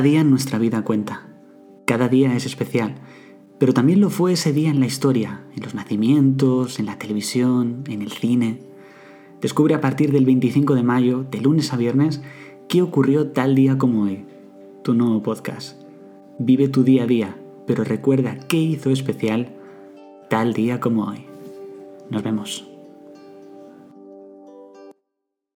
Cada día en nuestra vida cuenta. Cada día es especial. Pero también lo fue ese día en la historia, en los nacimientos, en la televisión, en el cine. Descubre a partir del 25 de mayo, de lunes a viernes, qué ocurrió tal día como hoy. Tu nuevo podcast. Vive tu día a día, pero recuerda qué hizo especial tal día como hoy. Nos vemos.